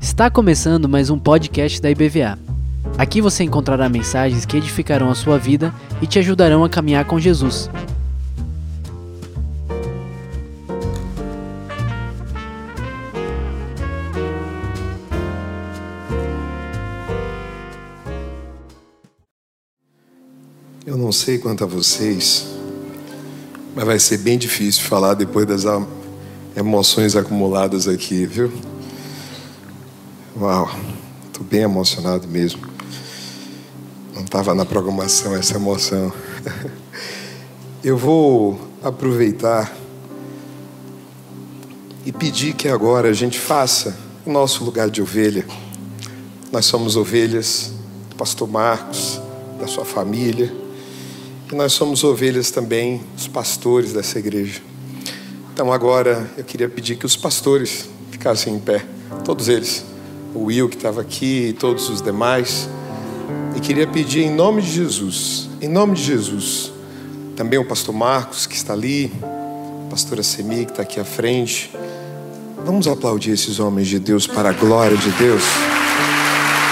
Está começando mais um podcast da IBVA. Aqui você encontrará mensagens que edificarão a sua vida e te ajudarão a caminhar com Jesus. Eu não sei quanto a vocês, mas vai ser bem difícil falar depois das emoções acumuladas aqui, viu? Uau, estou bem emocionado mesmo. Não estava na programação essa emoção. Eu vou aproveitar e pedir que agora a gente faça o nosso lugar de ovelha. Nós somos ovelhas do pastor Marcos, da sua família que nós somos ovelhas também, os pastores dessa igreja. Então agora eu queria pedir que os pastores ficassem em pé, todos eles, o Will que estava aqui e todos os demais. E queria pedir em nome de Jesus, em nome de Jesus, também o pastor Marcos que está ali, a pastora Semi que está aqui à frente. Vamos aplaudir esses homens de Deus para a glória de Deus.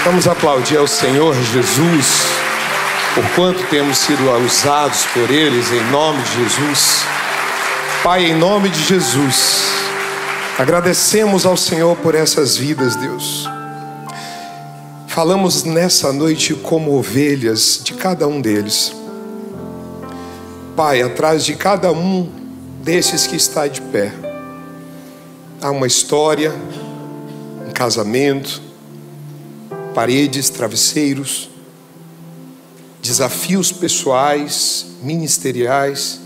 Vamos aplaudir ao Senhor Jesus por quanto temos sido usados por eles em nome de Jesus. Pai, em nome de Jesus, agradecemos ao Senhor por essas vidas, Deus. Falamos nessa noite como ovelhas de cada um deles. Pai, atrás de cada um desses que está de pé, há uma história, um casamento, paredes, travesseiros, desafios pessoais, ministeriais.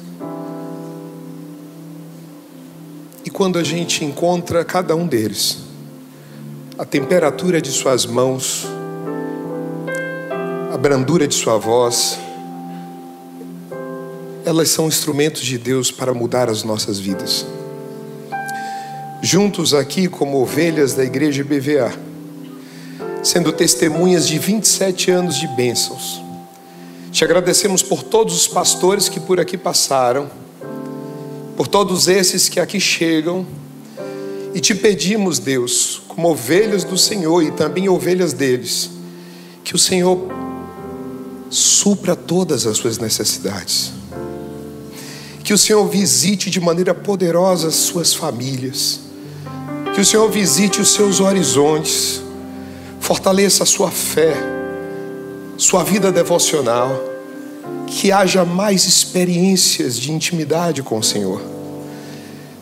E quando a gente encontra cada um deles, a temperatura de suas mãos, a brandura de sua voz, elas são instrumentos de Deus para mudar as nossas vidas. Juntos aqui, como ovelhas da igreja BVA, sendo testemunhas de 27 anos de bênçãos te agradecemos por todos os pastores que por aqui passaram, por todos esses que aqui chegam, e te pedimos, Deus, como ovelhas do Senhor e também ovelhas deles, que o Senhor supra todas as suas necessidades, que o Senhor visite de maneira poderosa as suas famílias, que o Senhor visite os seus horizontes, fortaleça a sua fé sua vida devocional, que haja mais experiências de intimidade com o Senhor.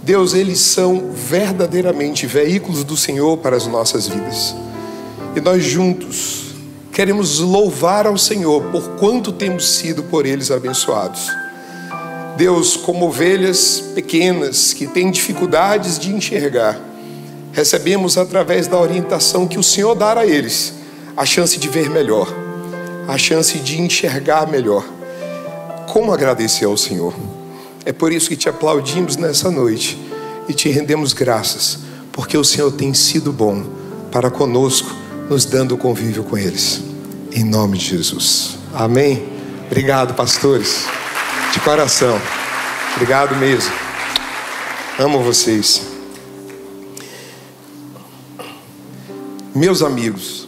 Deus, eles são verdadeiramente veículos do Senhor para as nossas vidas. E nós juntos queremos louvar ao Senhor por quanto temos sido por eles abençoados. Deus, como ovelhas pequenas que têm dificuldades de enxergar, recebemos através da orientação que o Senhor dá a eles a chance de ver melhor a chance de enxergar melhor. Como agradecer ao Senhor? É por isso que te aplaudimos nessa noite e te rendemos graças, porque o Senhor tem sido bom para conosco, nos dando convívio com eles. Em nome de Jesus. Amém. Obrigado, pastores. De coração. Obrigado mesmo. Amo vocês. Meus amigos,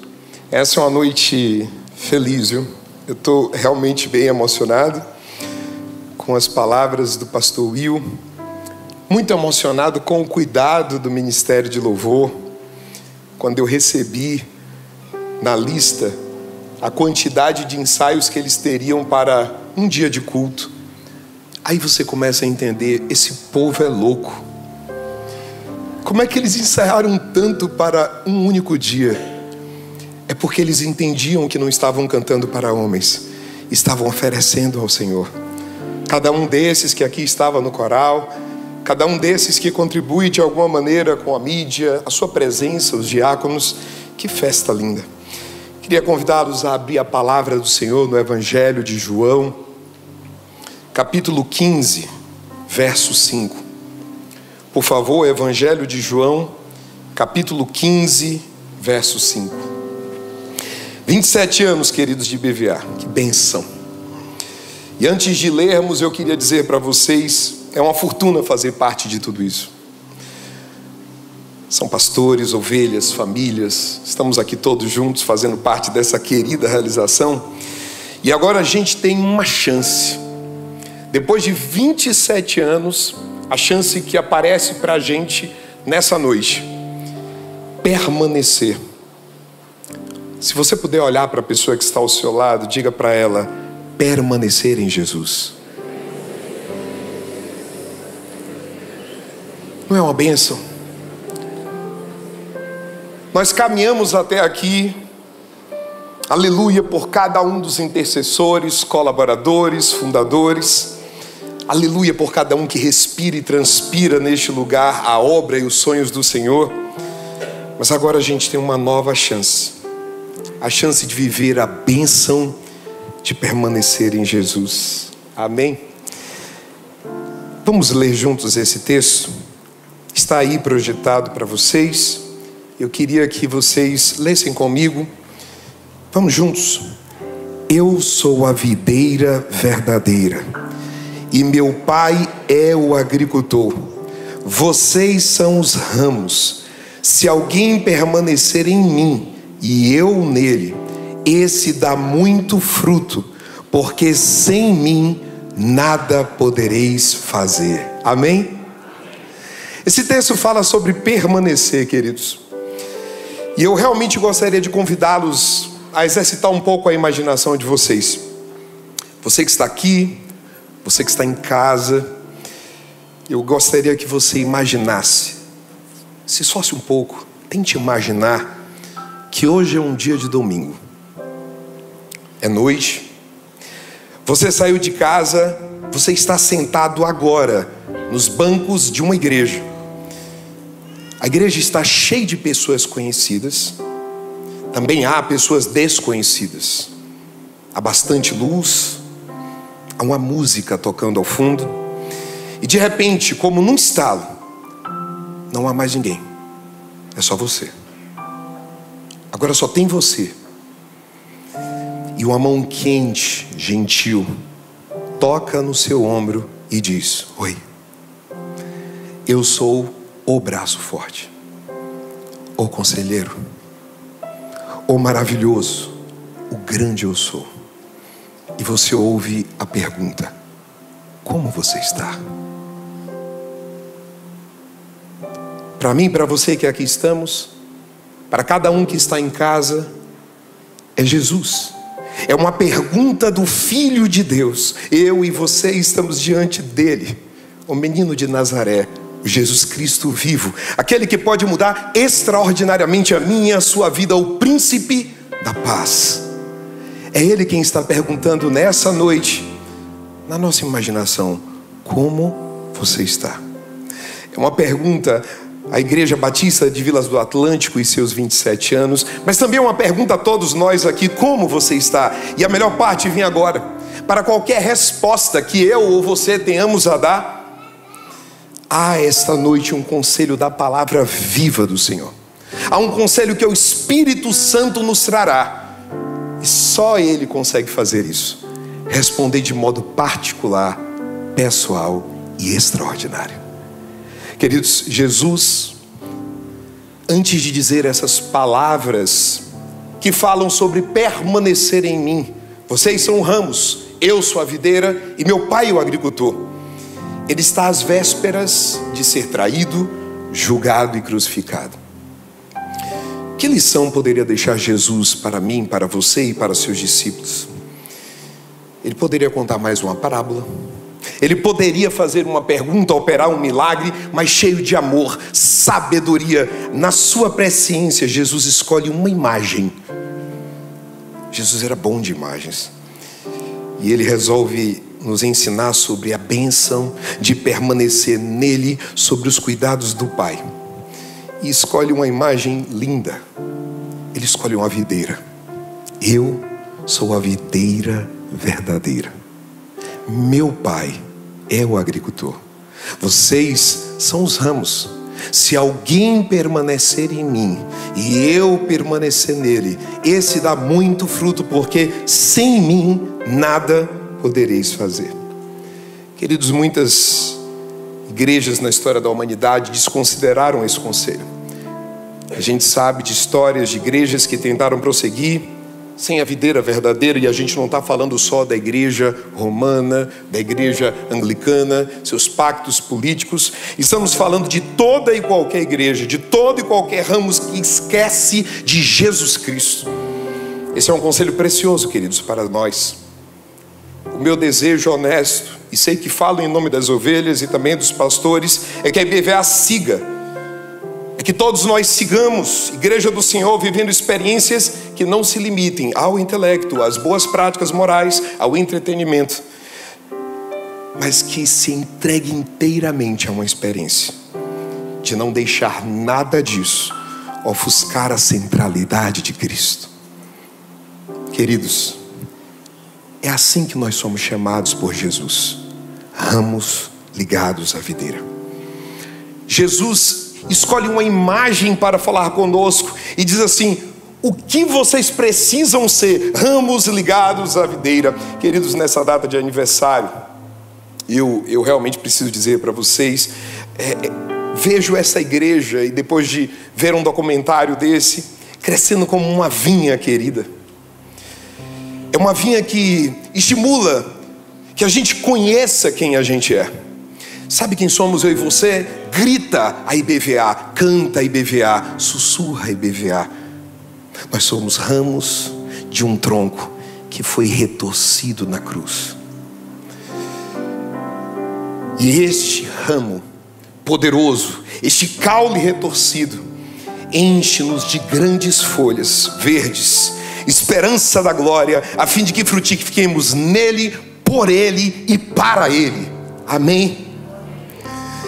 essa é uma noite feliz, viu? Eu estou realmente bem emocionado com as palavras do pastor Will, muito emocionado com o cuidado do Ministério de Louvor, quando eu recebi na lista a quantidade de ensaios que eles teriam para um dia de culto. Aí você começa a entender: esse povo é louco. Como é que eles ensaiaram tanto para um único dia? é porque eles entendiam que não estavam cantando para homens, estavam oferecendo ao Senhor. Cada um desses que aqui estava no coral, cada um desses que contribui de alguma maneira com a mídia, a sua presença, os diáconos, que festa linda. Queria convidá-los a abrir a palavra do Senhor no Evangelho de João, capítulo 15, verso 5. Por favor, Evangelho de João, capítulo 15, verso 5. 27 anos, queridos de BVA, que benção. E antes de lermos, eu queria dizer para vocês: é uma fortuna fazer parte de tudo isso. são pastores, ovelhas, famílias, estamos aqui todos juntos fazendo parte dessa querida realização. E agora a gente tem uma chance. Depois de 27 anos, a chance que aparece para a gente nessa noite: permanecer. Se você puder olhar para a pessoa que está ao seu lado, diga para ela: permanecer em Jesus. Não é uma bênção? Nós caminhamos até aqui, aleluia, por cada um dos intercessores, colaboradores, fundadores, aleluia por cada um que respira e transpira neste lugar a obra e os sonhos do Senhor. Mas agora a gente tem uma nova chance a chance de viver a bênção de permanecer em Jesus. Amém? Vamos ler juntos esse texto? Está aí projetado para vocês. Eu queria que vocês lessem comigo. Vamos juntos. Eu sou a videira verdadeira, e meu pai é o agricultor. Vocês são os ramos. Se alguém permanecer em mim e eu nele, esse dá muito fruto, porque sem mim nada podereis fazer. Amém? Esse texto fala sobre permanecer, queridos. E eu realmente gostaria de convidá-los a exercitar um pouco a imaginação de vocês. Você que está aqui, você que está em casa, eu gostaria que você imaginasse, se fosse um pouco, tente imaginar que hoje é um dia de domingo. É noite. Você saiu de casa, você está sentado agora nos bancos de uma igreja. A igreja está cheia de pessoas conhecidas. Também há pessoas desconhecidas. Há bastante luz, há uma música tocando ao fundo. E de repente, como num estalo, não há mais ninguém. É só você. Agora só tem você. E uma mão quente, gentil, toca no seu ombro e diz: Oi, eu sou o braço forte, o conselheiro, o maravilhoso, o grande eu sou. E você ouve a pergunta: Como você está? Para mim, para você que aqui estamos, para cada um que está em casa, é Jesus. É uma pergunta do Filho de Deus. Eu e você estamos diante dele, o menino de Nazaré, o Jesus Cristo vivo, aquele que pode mudar extraordinariamente a minha e a sua vida, o príncipe da paz. É ele quem está perguntando nessa noite, na nossa imaginação, como você está? É uma pergunta a Igreja Batista de Vilas do Atlântico e seus 27 anos, mas também uma pergunta a todos nós aqui: como você está? E a melhor parte vem agora. Para qualquer resposta que eu ou você tenhamos a dar, há esta noite um conselho da palavra viva do Senhor. Há um conselho que o Espírito Santo nos trará. E só Ele consegue fazer isso. Responder de modo particular, pessoal e extraordinário. Queridos, Jesus, antes de dizer essas palavras que falam sobre permanecer em mim, vocês são ramos, eu sou a videira e meu pai é o agricultor. Ele está às vésperas de ser traído, julgado e crucificado. Que lição poderia deixar Jesus para mim, para você e para seus discípulos? Ele poderia contar mais uma parábola ele poderia fazer uma pergunta, operar um milagre, mas cheio de amor, sabedoria. Na sua presciência, Jesus escolhe uma imagem. Jesus era bom de imagens. E ele resolve nos ensinar sobre a benção de permanecer nele, sobre os cuidados do Pai. E escolhe uma imagem linda. Ele escolhe uma videira. Eu sou a videira verdadeira. Meu pai é o agricultor. Vocês são os ramos. Se alguém permanecer em mim e eu permanecer nele, esse dá muito fruto, porque sem mim nada podereis fazer. Queridos, muitas igrejas na história da humanidade desconsideraram esse conselho. A gente sabe de histórias de igrejas que tentaram prosseguir sem a videira verdadeira, e a gente não está falando só da igreja romana, da igreja anglicana, seus pactos políticos, estamos falando de toda e qualquer igreja, de todo e qualquer ramos que esquece de Jesus Cristo. Esse é um conselho precioso, queridos, para nós. O meu desejo honesto, e sei que falo em nome das ovelhas e também dos pastores, é que a IBVA siga é que todos nós sigamos, Igreja do Senhor, vivendo experiências que não se limitem ao intelecto, às boas práticas morais, ao entretenimento, mas que se entregue inteiramente a uma experiência, de não deixar nada disso ofuscar a centralidade de Cristo. Queridos, é assim que nós somos chamados por Jesus, ramos ligados à videira. Jesus escolhe uma imagem para falar conosco e diz assim: o que vocês precisam ser? Ramos ligados à videira. Queridos, nessa data de aniversário, eu, eu realmente preciso dizer para vocês: é, é, vejo essa igreja e depois de ver um documentário desse, crescendo como uma vinha querida. É uma vinha que estimula que a gente conheça quem a gente é. Sabe quem somos eu e você? Grita a IBVA, canta a IBVA, sussurra a IBVA. Nós somos ramos de um tronco que foi retorcido na cruz. E este ramo poderoso, este caule retorcido, enche-nos de grandes folhas verdes, esperança da glória, a fim de que frutifiquemos nele, por ele e para ele. Amém.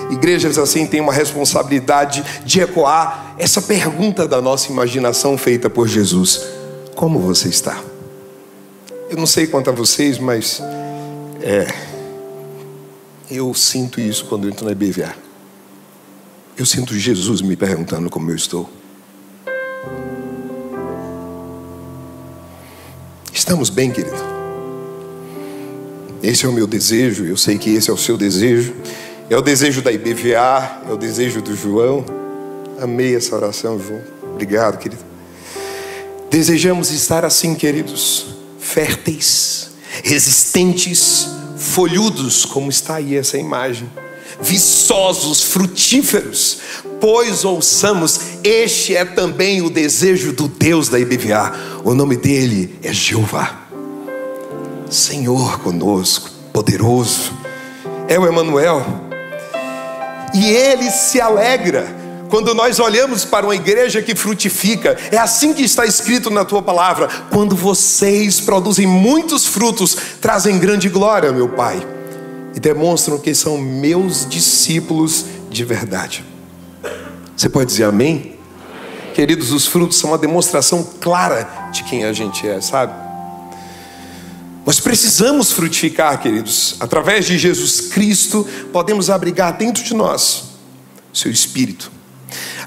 Igrejas assim têm uma responsabilidade de ecoar essa pergunta da nossa imaginação feita por Jesus: Como você está? Eu não sei quanto a vocês, mas é, eu sinto isso quando eu entro na IBVA. Eu sinto Jesus me perguntando como eu estou. Estamos bem, querido? Esse é o meu desejo, eu sei que esse é o seu desejo. É o desejo da IBVA, é o desejo do João. Amei essa oração, João. Obrigado, querido. Desejamos estar assim, queridos, férteis, resistentes, folhudos, como está aí essa imagem, viçosos, frutíferos, pois ouçamos, este é também o desejo do Deus da IBVA. O nome dele é Jeová. Senhor conosco, poderoso. É o Emanuel e ele se alegra quando nós olhamos para uma igreja que frutifica, é assim que está escrito na tua palavra: quando vocês produzem muitos frutos, trazem grande glória, meu Pai, e demonstram que são meus discípulos de verdade. Você pode dizer amém? amém? Queridos, os frutos são uma demonstração clara de quem a gente é, sabe? Nós precisamos frutificar, queridos. Através de Jesus Cristo, podemos abrigar dentro de nós seu espírito.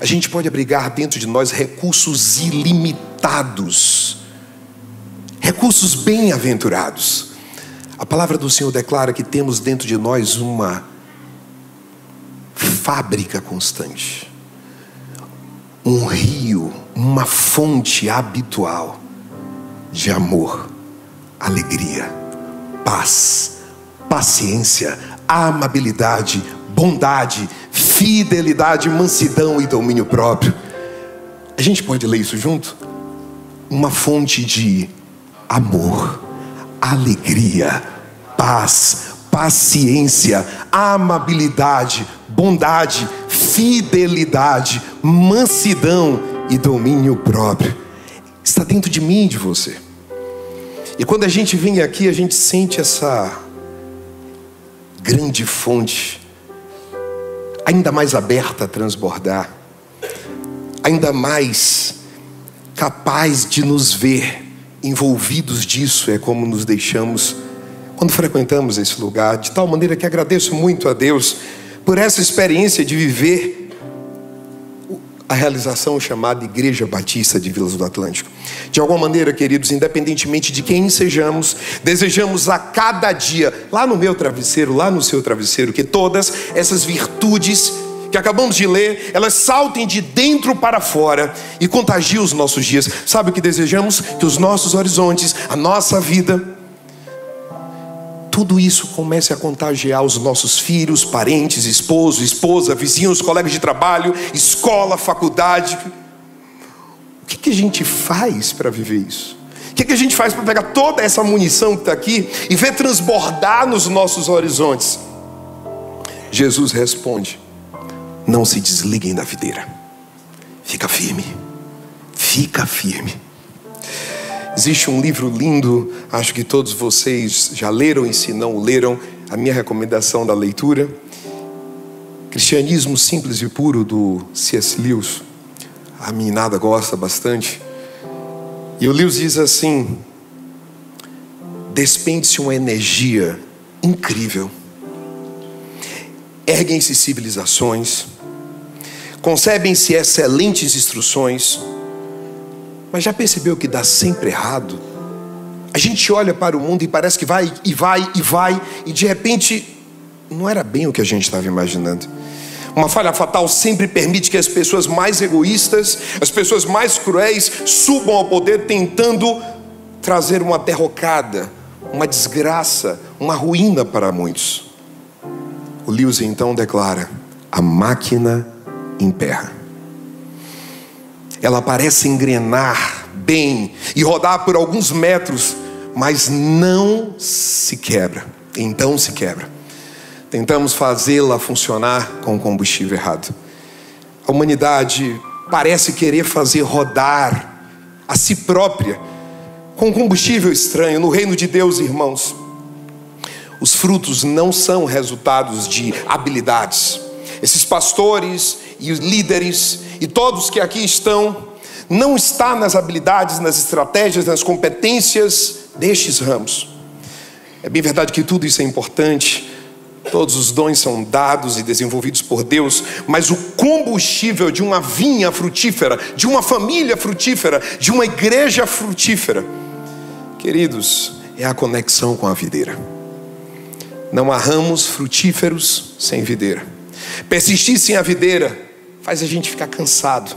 A gente pode abrigar dentro de nós recursos ilimitados, recursos bem-aventurados. A palavra do Senhor declara que temos dentro de nós uma fábrica constante, um rio, uma fonte habitual de amor alegria, paz, paciência, amabilidade, bondade, fidelidade, mansidão e domínio próprio. A gente pode ler isso junto? Uma fonte de amor, alegria, paz, paciência, amabilidade, bondade, fidelidade, mansidão e domínio próprio. Está dentro de mim e de você. E quando a gente vem aqui, a gente sente essa grande fonte, ainda mais aberta a transbordar, ainda mais capaz de nos ver envolvidos disso, é como nos deixamos quando frequentamos esse lugar, de tal maneira que agradeço muito a Deus por essa experiência de viver a realização chamada Igreja Batista de Vilas do Atlântico. De alguma maneira, queridos, independentemente de quem sejamos, desejamos a cada dia, lá no meu travesseiro, lá no seu travesseiro, que todas essas virtudes que acabamos de ler, elas saltem de dentro para fora e contagiem os nossos dias. Sabe o que desejamos? Que os nossos horizontes, a nossa vida, tudo isso comece a contagiar os nossos filhos, parentes, esposo, esposa, vizinhos, colegas de trabalho, escola, faculdade. O que, que a gente faz para viver isso? O que, que a gente faz para pegar toda essa munição que está aqui e ver transbordar nos nossos horizontes? Jesus responde: Não se desliguem da videira, fica firme, fica firme. Existe um livro lindo, acho que todos vocês já leram e se não leram, a minha recomendação da leitura. Cristianismo Simples e Puro, do C.S. Lewis. A nada gosta bastante. E o Lewis diz assim: despende-se uma energia incrível. Erguem-se civilizações, concebem-se excelentes instruções, mas já percebeu que dá sempre errado? A gente olha para o mundo e parece que vai e vai e vai, e de repente não era bem o que a gente estava imaginando. Uma falha fatal sempre permite que as pessoas mais egoístas, as pessoas mais cruéis, subam ao poder tentando trazer uma derrocada, uma desgraça, uma ruína para muitos. O Lewis então declara: a máquina emperra. Ela parece engrenar bem e rodar por alguns metros, mas não se quebra. Então se quebra. Tentamos fazê-la funcionar com combustível errado. A humanidade parece querer fazer rodar a si própria com combustível estranho. No reino de Deus, irmãos, os frutos não são resultados de habilidades. Esses pastores e os líderes e todos que aqui estão não está nas habilidades, nas estratégias, nas competências destes ramos. É bem verdade que tudo isso é importante, Todos os dons são dados e desenvolvidos por Deus, mas o combustível de uma vinha frutífera, de uma família frutífera, de uma igreja frutífera, queridos, é a conexão com a videira. Não há ramos frutíferos sem videira. Persistir sem a videira faz a gente ficar cansado.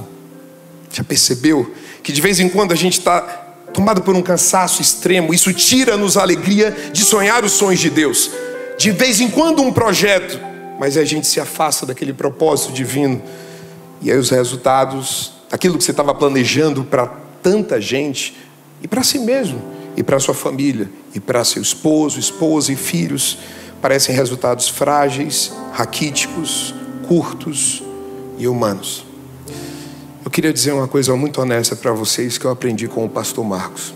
Já percebeu que de vez em quando a gente está tomado por um cansaço extremo, isso tira-nos a alegria de sonhar os sonhos de Deus de vez em quando um projeto, mas a gente se afasta daquele propósito divino. E aí os resultados daquilo que você estava planejando para tanta gente e para si mesmo, e para sua família, e para seu esposo, esposa e filhos, parecem resultados frágeis, raquíticos, curtos e humanos. Eu queria dizer uma coisa muito honesta para vocês que eu aprendi com o pastor Marcos.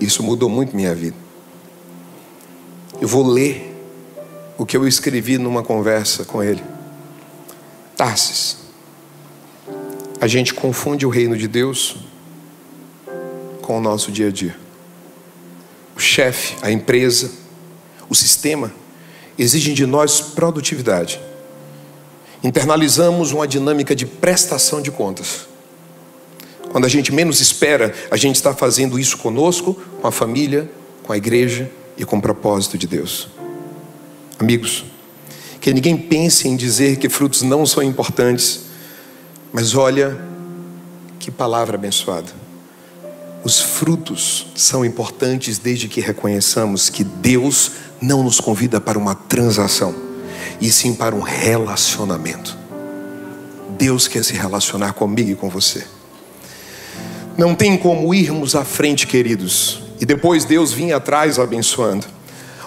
Isso mudou muito minha vida. Eu vou ler o que eu escrevi numa conversa com ele. Tarsis, a gente confunde o reino de Deus com o nosso dia a dia. O chefe, a empresa, o sistema exigem de nós produtividade. Internalizamos uma dinâmica de prestação de contas. Quando a gente menos espera, a gente está fazendo isso conosco, com a família, com a igreja e com o propósito de Deus. Amigos, que ninguém pense em dizer que frutos não são importantes, mas olha que palavra abençoada. Os frutos são importantes desde que reconheçamos que Deus não nos convida para uma transação, e sim para um relacionamento. Deus quer se relacionar comigo e com você. Não tem como irmos à frente, queridos, e depois Deus vinha atrás abençoando.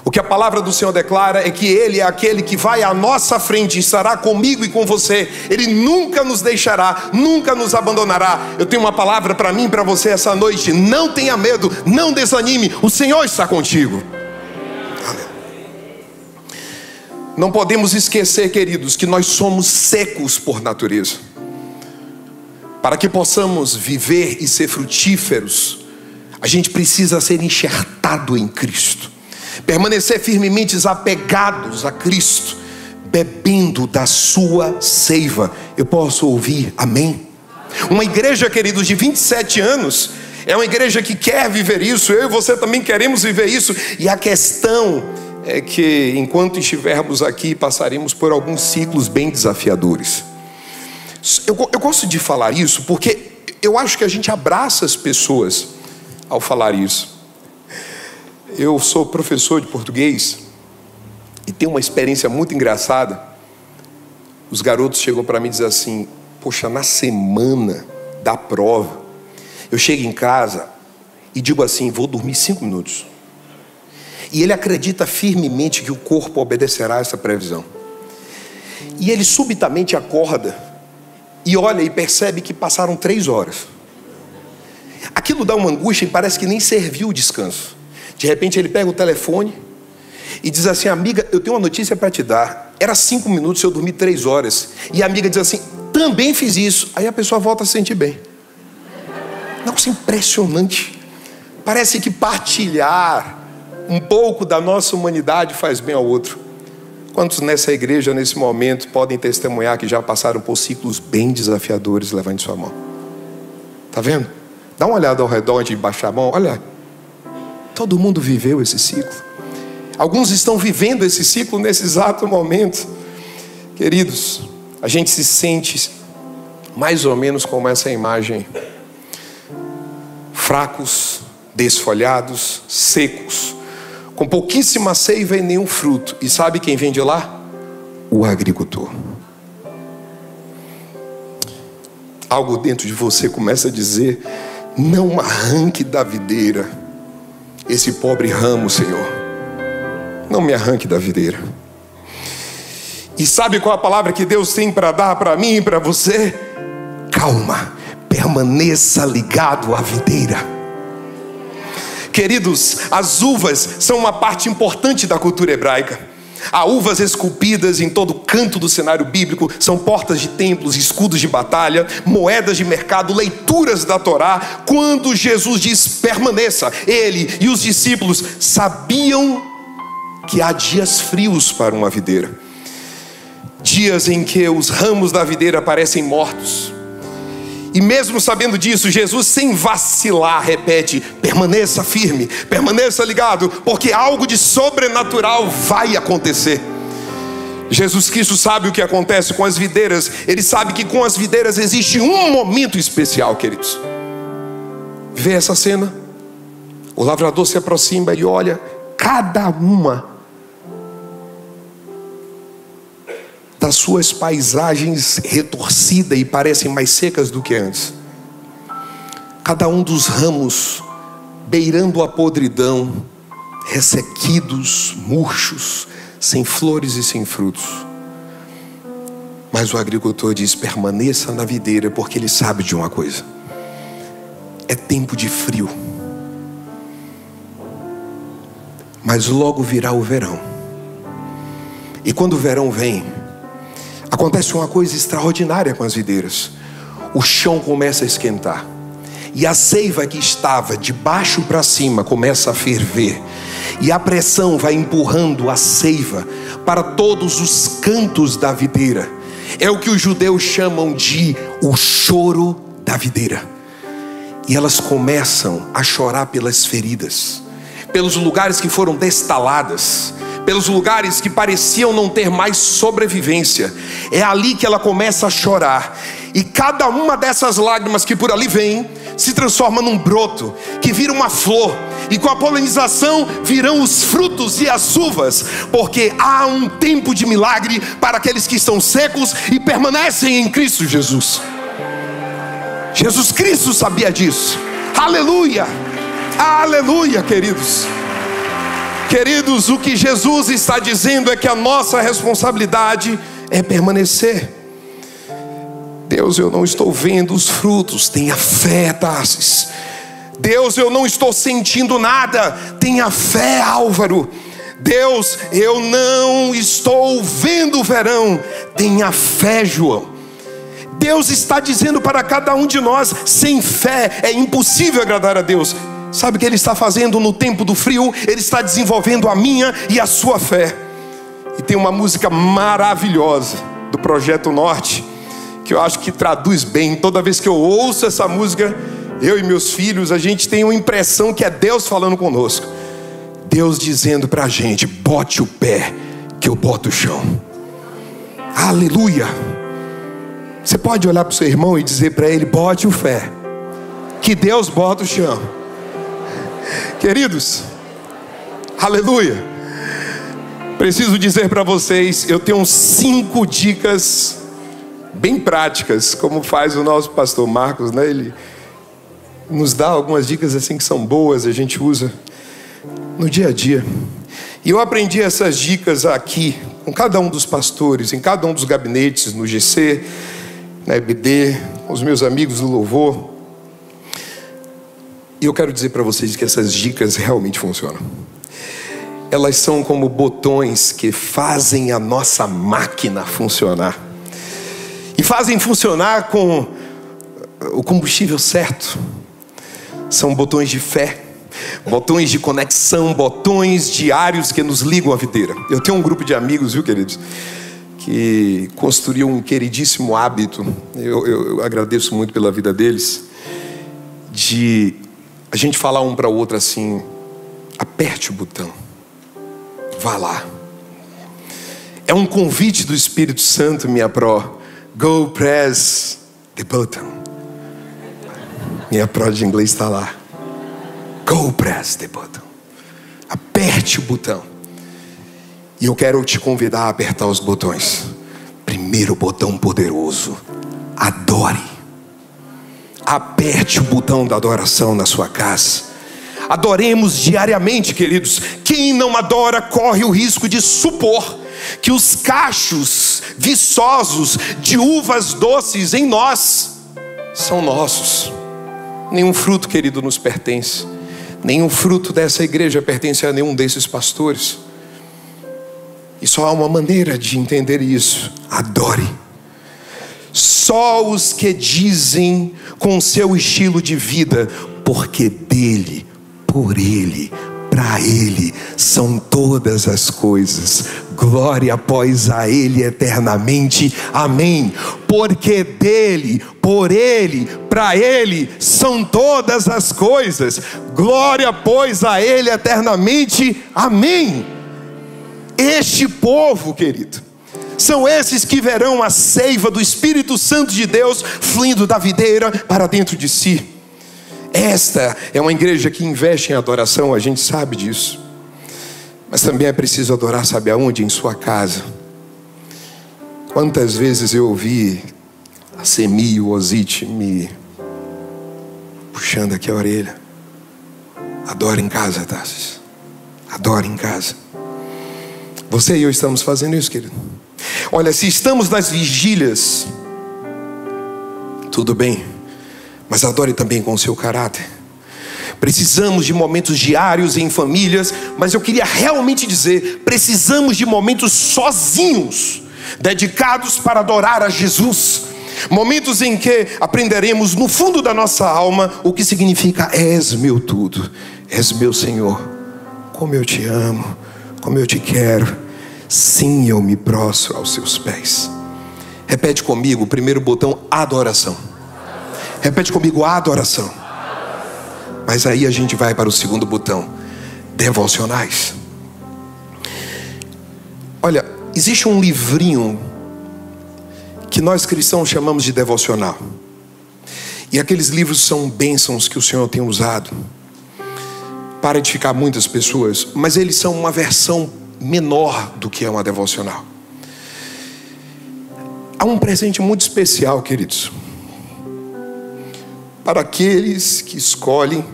O que a palavra do Senhor declara é que Ele é aquele que vai à nossa frente, estará comigo e com você. Ele nunca nos deixará, nunca nos abandonará. Eu tenho uma palavra para mim e para você essa noite. Não tenha medo, não desanime. O Senhor está contigo. Não podemos esquecer, queridos, que nós somos secos por natureza. Para que possamos viver e ser frutíferos, a gente precisa ser enxertado em Cristo, permanecer firmemente apegados a Cristo, bebendo da sua seiva. Eu posso ouvir amém? Uma igreja, queridos, de 27 anos, é uma igreja que quer viver isso, eu e você também queremos viver isso, e a questão é que enquanto estivermos aqui, passaremos por alguns ciclos bem desafiadores. Eu, eu gosto de falar isso porque eu acho que a gente abraça as pessoas ao falar isso. Eu sou professor de português e tenho uma experiência muito engraçada. Os garotos chegam para mim e dizem assim: Poxa, na semana da prova, eu chego em casa e digo assim: Vou dormir cinco minutos. E ele acredita firmemente que o corpo obedecerá a essa previsão. E ele subitamente acorda e olha e percebe que passaram três horas. Aquilo dá uma angústia e parece que nem serviu o descanso. De repente ele pega o telefone e diz assim: Amiga, eu tenho uma notícia para te dar. Era cinco minutos, eu dormi três horas. E a amiga diz assim: Também fiz isso. Aí a pessoa volta a se sentir bem. Nossa, impressionante. Parece que partilhar um pouco da nossa humanidade faz bem ao outro. Quantos nessa igreja, nesse momento, podem testemunhar que já passaram por ciclos bem desafiadores? Levante sua mão. Está vendo? Dá uma olhada ao redor de baixar a mão. Olha, todo mundo viveu esse ciclo. Alguns estão vivendo esse ciclo nesse exato momento. Queridos, a gente se sente mais ou menos como essa imagem: fracos, desfolhados, secos com pouquíssima seiva e nenhum fruto. E sabe quem vem de lá? O agricultor. Algo dentro de você começa a dizer: não arranque da videira esse pobre ramo, Senhor. Não me arranque da videira. E sabe qual a palavra que Deus tem para dar para mim e para você? Calma, permaneça ligado à videira. Queridos, as uvas são uma parte importante da cultura hebraica. Há uvas esculpidas em todo canto do cenário bíblico, são portas de templos, escudos de batalha, moedas de mercado, leituras da Torá. Quando Jesus diz permaneça, ele e os discípulos sabiam que há dias frios para uma videira, dias em que os ramos da videira parecem mortos, e mesmo sabendo disso, Jesus, sem vacilar, repete: permaneça firme, permaneça ligado, porque algo de sobrenatural vai acontecer. Jesus Cristo sabe o que acontece com as videiras, ele sabe que com as videiras existe um momento especial, queridos. Vê essa cena? O lavrador se aproxima e olha cada uma das suas paisagens retorcidas e parecem mais secas do que antes. Cada um dos ramos beirando a podridão, ressequidos, murchos, sem flores e sem frutos. Mas o agricultor diz: permaneça na videira, porque ele sabe de uma coisa: é tempo de frio, mas logo virá o verão. E quando o verão vem, Acontece uma coisa extraordinária com as videiras: o chão começa a esquentar, e a seiva que estava de baixo para cima começa a ferver, e a pressão vai empurrando a seiva para todos os cantos da videira. É o que os judeus chamam de o choro da videira. E elas começam a chorar pelas feridas, pelos lugares que foram destaladas, pelos lugares que pareciam não ter mais sobrevivência. É ali que ela começa a chorar. E cada uma dessas lágrimas que por ali vem se transforma num broto, que vira uma flor, e com a polinização virão os frutos e as uvas, porque há um tempo de milagre para aqueles que estão secos e permanecem em Cristo Jesus. Jesus Cristo sabia disso. Aleluia! Aleluia, queridos. Queridos, o que Jesus está dizendo é que a nossa responsabilidade é permanecer. Deus, eu não estou vendo os frutos, tenha fé, Tarsis. Deus, eu não estou sentindo nada, tenha fé, Álvaro. Deus, eu não estou vendo o verão, tenha fé, João. Deus está dizendo para cada um de nós: sem fé é impossível agradar a Deus. Sabe o que ele está fazendo no tempo do frio? Ele está desenvolvendo a minha e a sua fé. E tem uma música maravilhosa do Projeto Norte, que eu acho que traduz bem. Toda vez que eu ouço essa música, eu e meus filhos, a gente tem uma impressão que é Deus falando conosco. Deus dizendo para a gente: bote o pé, que eu boto o chão. Aleluia. Você pode olhar para o seu irmão e dizer para ele: bote o fé, que Deus bota o chão. Queridos, aleluia. Preciso dizer para vocês: eu tenho cinco dicas bem práticas, como faz o nosso pastor Marcos, né? Ele nos dá algumas dicas assim que são boas, a gente usa no dia a dia. E eu aprendi essas dicas aqui, com cada um dos pastores, em cada um dos gabinetes, no GC, na EBD, com os meus amigos do louvor. E eu quero dizer para vocês que essas dicas realmente funcionam. Elas são como botões que fazem a nossa máquina funcionar. E fazem funcionar com o combustível certo. São botões de fé botões de conexão, botões diários que nos ligam à videira. Eu tenho um grupo de amigos, viu, queridos, que construiu um queridíssimo hábito. Eu, eu, eu agradeço muito pela vida deles, de a gente falar um para o outro assim: aperte o botão, vá lá. É um convite do Espírito Santo, minha pró. Go press the button. Minha pró de inglês está lá. Go press the button. Aperte o botão. E eu quero te convidar a apertar os botões. Primeiro botão poderoso. Adore. Aperte o botão da adoração na sua casa. Adoremos diariamente, queridos. Quem não adora corre o risco de supor que os cachos viçosos de uvas doces em nós são nossos. Nenhum fruto, querido, nos pertence. Nenhum fruto dessa igreja pertence a nenhum desses pastores. E só há uma maneira de entender isso: adore. Só os que dizem com seu estilo de vida, porque dele, por ele, para ele são todas as coisas. Glória após a ele eternamente. Amém. Porque dele, por ele, para ele são todas as coisas. Glória pois a ele eternamente. Amém. Este povo, querido, são esses que verão a seiva do Espírito Santo de Deus fluindo da videira para dentro de si. Esta é uma igreja que investe em adoração, a gente sabe disso. Mas também é preciso adorar, sabe aonde? Em sua casa. Quantas vezes eu ouvi a Semi e o Osite me puxando aqui a orelha. Adora em casa, Tassis. Adora em casa. Você e eu estamos fazendo isso, querido. Olha, se estamos nas vigílias, tudo bem, mas adore também com o seu caráter. Precisamos de momentos diários em famílias, mas eu queria realmente dizer: precisamos de momentos sozinhos, dedicados para adorar a Jesus. Momentos em que aprenderemos no fundo da nossa alma o que significa: És meu tudo, és meu Senhor. Como eu te amo, como eu te quero. Sim, eu me prostro aos seus pés. Repete comigo o primeiro botão: adoração. Repete comigo: adoração. Mas aí a gente vai para o segundo botão: devocionais. Olha, existe um livrinho que nós cristãos chamamos de devocional. E aqueles livros são bênçãos que o Senhor tem usado para edificar muitas pessoas, mas eles são uma versão menor do que é uma devocional. Há um presente muito especial, queridos, para aqueles que escolhem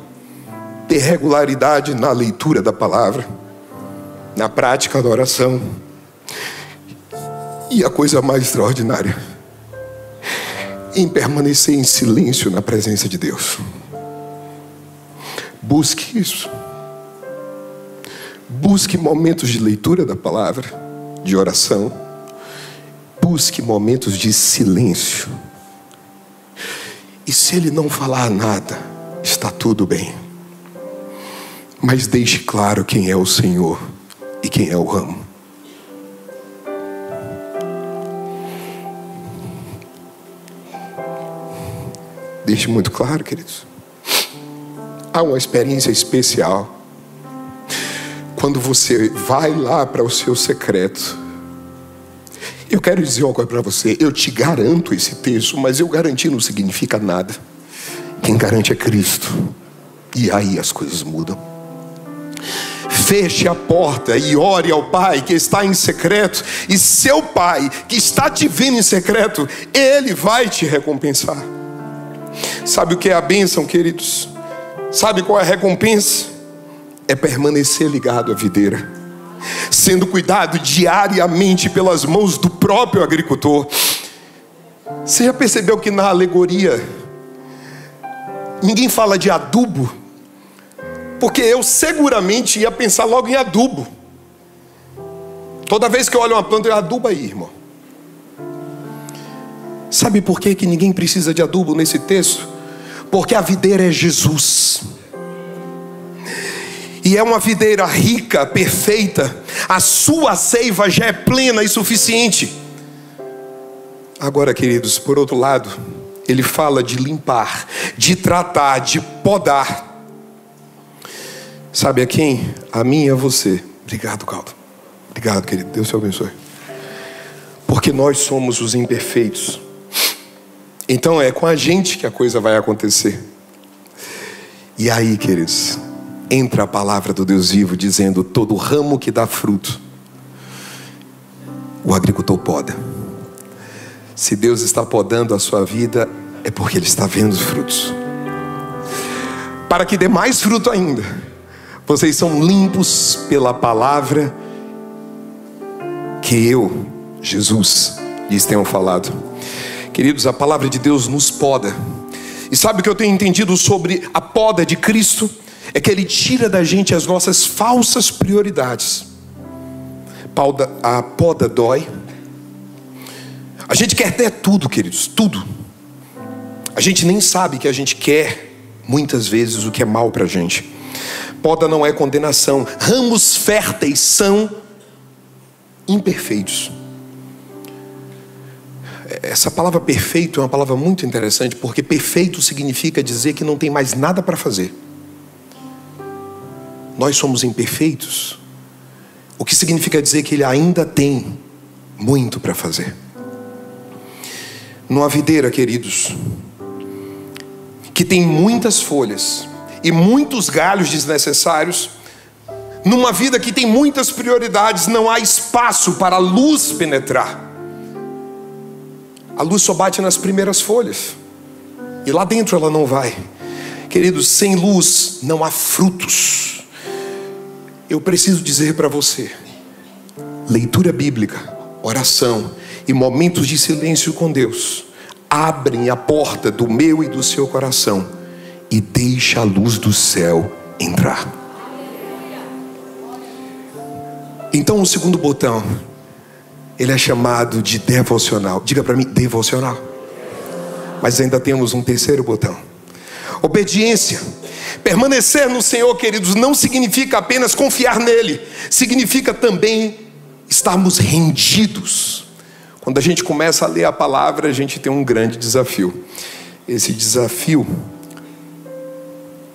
ter regularidade na leitura da palavra, na prática da oração. E a coisa mais extraordinária, em permanecer em silêncio na presença de Deus. Busque isso. Busque momentos de leitura da palavra, de oração. Busque momentos de silêncio. E se ele não falar nada, está tudo bem. Mas deixe claro quem é o Senhor e quem é o ramo. Deixe muito claro, queridos. Há uma experiência especial quando você vai lá para o seu secreto, eu quero dizer coisa para você, eu te garanto esse texto, mas eu garantir não significa nada. Quem garante é Cristo. E aí as coisas mudam. Feche a porta e ore ao Pai que está em secreto, e seu Pai que está te vendo em secreto, Ele vai te recompensar. Sabe o que é a bênção, queridos? Sabe qual é a recompensa? É permanecer ligado à videira, sendo cuidado diariamente pelas mãos do próprio agricultor. Você já percebeu que na alegoria ninguém fala de adubo? Porque eu seguramente ia pensar logo em adubo. Toda vez que eu olho uma planta, eu adubo aí, irmão. Sabe por que, que ninguém precisa de adubo nesse texto? Porque a videira é Jesus. E é uma videira rica, perfeita. A sua seiva já é plena e suficiente. Agora, queridos, por outro lado, ele fala de limpar, de tratar, de podar. Sabe a quem? A mim e a você. Obrigado, Caldo. Obrigado, querido. Deus te abençoe. Porque nós somos os imperfeitos. Então é com a gente que a coisa vai acontecer. E aí, queridos, entra a palavra do Deus vivo dizendo: todo ramo que dá fruto, o agricultor poda. Se Deus está podando a sua vida, é porque Ele está vendo os frutos. Para que dê mais fruto ainda, vocês são limpos pela palavra que eu, Jesus, lhes tenho falado. Queridos, a palavra de Deus nos poda. E sabe o que eu tenho entendido sobre a poda de Cristo? É que Ele tira da gente as nossas falsas prioridades. A poda dói. A gente quer ter tudo, queridos, tudo. A gente nem sabe que a gente quer, muitas vezes, o que é mal para a gente. Poda não é condenação. Ramos férteis são imperfeitos. Essa palavra perfeito é uma palavra muito interessante, porque perfeito significa dizer que não tem mais nada para fazer. Nós somos imperfeitos, o que significa dizer que ele ainda tem muito para fazer. Numa videira, queridos, que tem muitas folhas e muitos galhos desnecessários, numa vida que tem muitas prioridades, não há espaço para a luz penetrar. A luz só bate nas primeiras folhas. E lá dentro ela não vai. Queridos, sem luz não há frutos. Eu preciso dizer para você: leitura bíblica, oração e momentos de silêncio com Deus abrem a porta do meu e do seu coração e deixa a luz do céu entrar. Então, o segundo botão ele é chamado de devocional. Diga para mim, devocional. Mas ainda temos um terceiro botão. Obediência. Permanecer no Senhor, queridos, não significa apenas confiar nele, significa também estarmos rendidos. Quando a gente começa a ler a palavra, a gente tem um grande desafio. Esse desafio,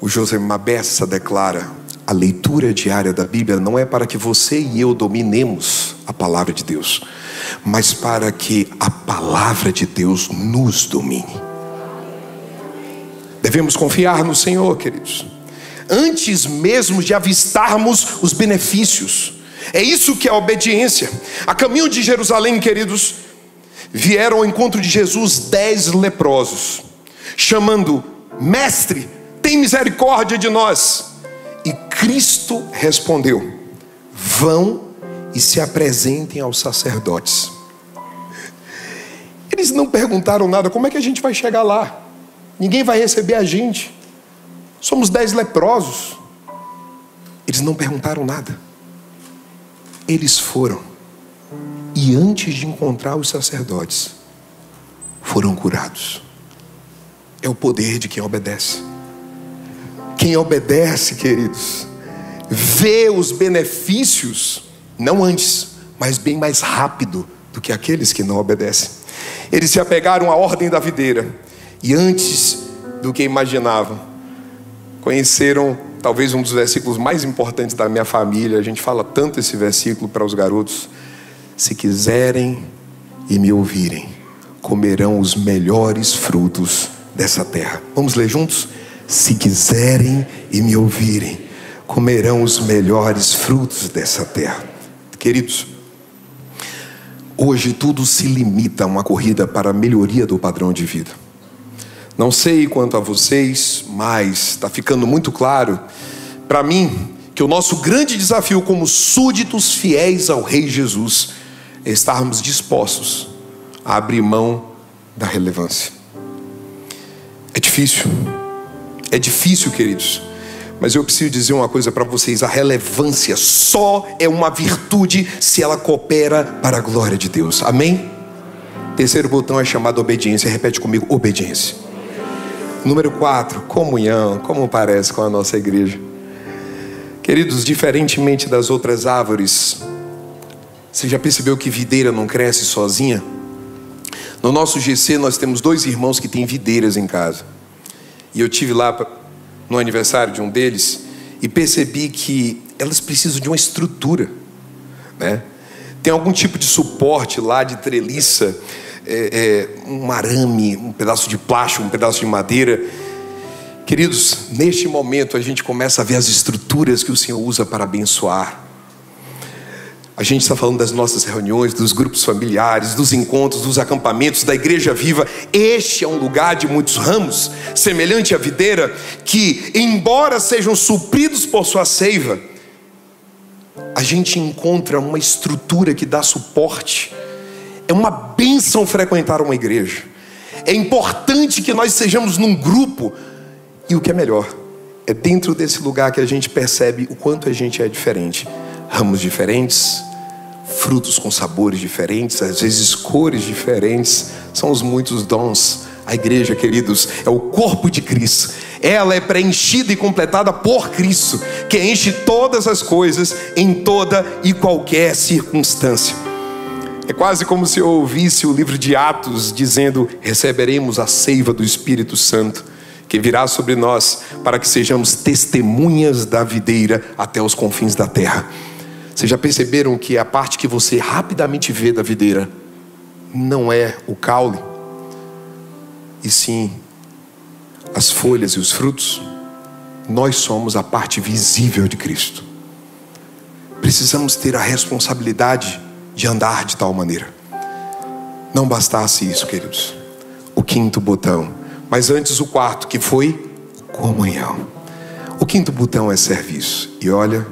o José Mabessa declara: a leitura diária da Bíblia não é para que você e eu dominemos a palavra de Deus, mas para que a palavra de Deus nos domine. Devemos confiar no Senhor, queridos, antes mesmo de avistarmos os benefícios. É isso que é a obediência. A caminho de Jerusalém, queridos, vieram ao encontro de Jesus dez leprosos, chamando: Mestre, tem misericórdia de nós. E Cristo respondeu: Vão e se apresentem aos sacerdotes. Eles não perguntaram nada, como é que a gente vai chegar lá? Ninguém vai receber a gente. Somos dez leprosos. Eles não perguntaram nada. Eles foram. E antes de encontrar os sacerdotes, foram curados. É o poder de quem obedece. Quem obedece, queridos, vê os benefícios, não antes, mas bem mais rápido do que aqueles que não obedecem. Eles se apegaram à ordem da videira e antes do que imaginavam, conheceram talvez um dos versículos mais importantes da minha família. A gente fala tanto esse versículo para os garotos. Se quiserem e me ouvirem, comerão os melhores frutos dessa terra. Vamos ler juntos? Se quiserem e me ouvirem, comerão os melhores frutos dessa terra. Queridos, hoje tudo se limita a uma corrida para a melhoria do padrão de vida. Não sei quanto a vocês, mas está ficando muito claro para mim que o nosso grande desafio como súditos fiéis ao Rei Jesus é estarmos dispostos a abrir mão da relevância. É difícil, é difícil, queridos, mas eu preciso dizer uma coisa para vocês: a relevância só é uma virtude se ela coopera para a glória de Deus. Amém? Terceiro botão é chamado obediência. Repete comigo: obediência. Número 4, comunhão. Como parece com a nossa igreja? Queridos, diferentemente das outras árvores, você já percebeu que videira não cresce sozinha? No nosso GC nós temos dois irmãos que têm videiras em casa. E eu tive lá no aniversário de um deles e percebi que elas precisam de uma estrutura, né? Tem algum tipo de suporte lá de treliça é, é, um arame, um pedaço de plástico, um pedaço de madeira. Queridos, neste momento a gente começa a ver as estruturas que o Senhor usa para abençoar. A gente está falando das nossas reuniões, dos grupos familiares, dos encontros, dos acampamentos, da igreja viva. Este é um lugar de muitos ramos, semelhante à videira, que, embora sejam supridos por sua seiva, a gente encontra uma estrutura que dá suporte é uma bênção frequentar uma igreja. É importante que nós sejamos num grupo. E o que é melhor, é dentro desse lugar que a gente percebe o quanto a gente é diferente. Ramos diferentes, frutos com sabores diferentes, às vezes cores diferentes, são os muitos dons. A igreja, queridos, é o corpo de Cristo. Ela é preenchida e completada por Cristo, que enche todas as coisas em toda e qualquer circunstância. É quase como se eu ouvisse o livro de Atos dizendo: receberemos a seiva do Espírito Santo, que virá sobre nós, para que sejamos testemunhas da videira até os confins da terra. Vocês já perceberam que a parte que você rapidamente vê da videira não é o caule, e sim as folhas e os frutos? Nós somos a parte visível de Cristo. Precisamos ter a responsabilidade de andar de tal maneira. Não bastasse isso, queridos. O quinto botão, mas antes o quarto, que foi comunhão. O quinto botão é serviço. E olha,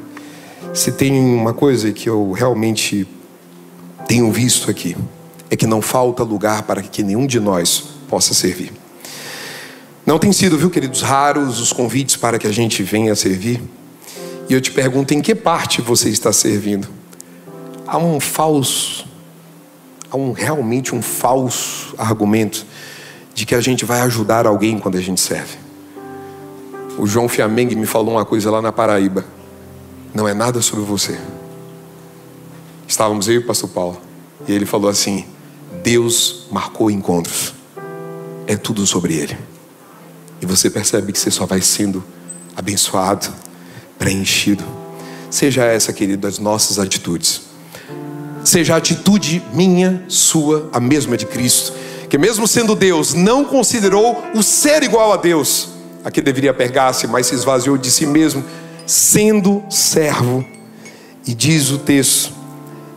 se tem uma coisa que eu realmente tenho visto aqui, é que não falta lugar para que nenhum de nós possa servir. Não tem sido, viu, queridos, raros os convites para que a gente venha servir. E eu te pergunto, em que parte você está servindo? Há um falso, há um realmente um falso argumento de que a gente vai ajudar alguém quando a gente serve. O João Fiamengue me falou uma coisa lá na Paraíba. Não é nada sobre você. Estávamos eu e o pastor Paulo. E ele falou assim: Deus marcou encontros. É tudo sobre ele. E você percebe que você só vai sendo abençoado, preenchido. Seja essa, querido, as nossas atitudes seja a atitude minha, sua, a mesma de Cristo, que mesmo sendo Deus, não considerou o ser igual a Deus, a que deveria pegar-se, mas se esvaziou de si mesmo, sendo servo. E diz o texto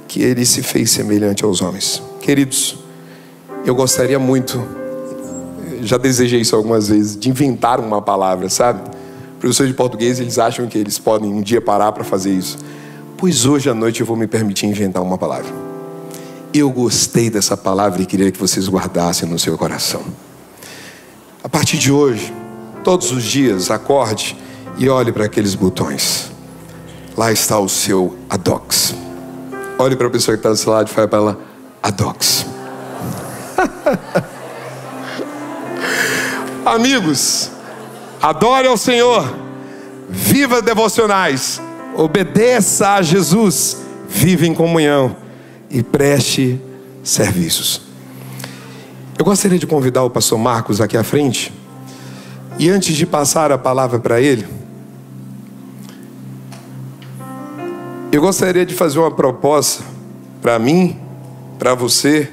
que ele se fez semelhante aos homens. Queridos, eu gostaria muito, já desejei isso algumas vezes, de inventar uma palavra, sabe? Professores de português, eles acham que eles podem um dia parar para fazer isso. Pois hoje à noite eu vou me permitir inventar uma palavra. Eu gostei dessa palavra e queria que vocês guardassem no seu coração. A partir de hoje, todos os dias, acorde e olhe para aqueles botões. Lá está o seu adox. Olhe para a pessoa que está do seu lado e fale para ela: adox. Amigos, adore ao Senhor, viva devocionais obedeça a Jesus, vive em comunhão e preste serviços. Eu gostaria de convidar o pastor Marcos aqui à frente. E antes de passar a palavra para ele, Eu gostaria de fazer uma proposta para mim, para você,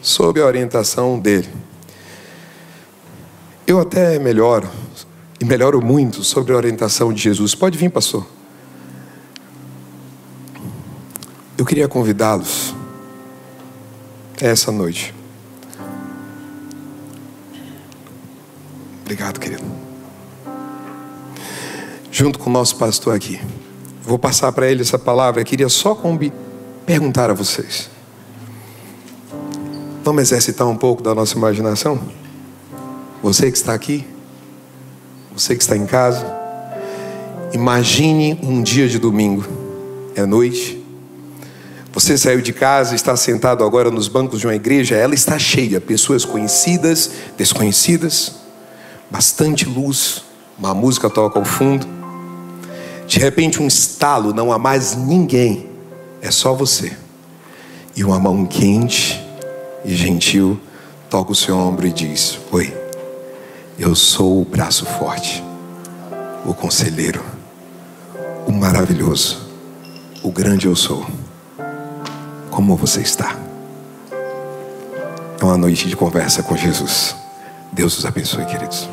sob a orientação dele. Eu até melhoro, e melhoro muito sobre a orientação de Jesus. Pode vir, pastor. Eu queria convidá-los essa noite. Obrigado, querido. Junto com o nosso pastor aqui. Vou passar para ele essa palavra. Eu queria só perguntar a vocês. Vamos exercitar um pouco da nossa imaginação? Você que está aqui, você que está em casa, imagine um dia de domingo, é noite, você saiu de casa, está sentado agora nos bancos de uma igreja, ela está cheia, pessoas conhecidas, desconhecidas, bastante luz, uma música toca ao fundo. De repente, um estalo, não há mais ninguém, é só você. E uma mão quente e gentil toca o seu ombro e diz: Oi, eu sou o braço forte, o conselheiro, o maravilhoso, o grande eu sou. Como você está? É uma noite de conversa com Jesus. Deus os abençoe, queridos.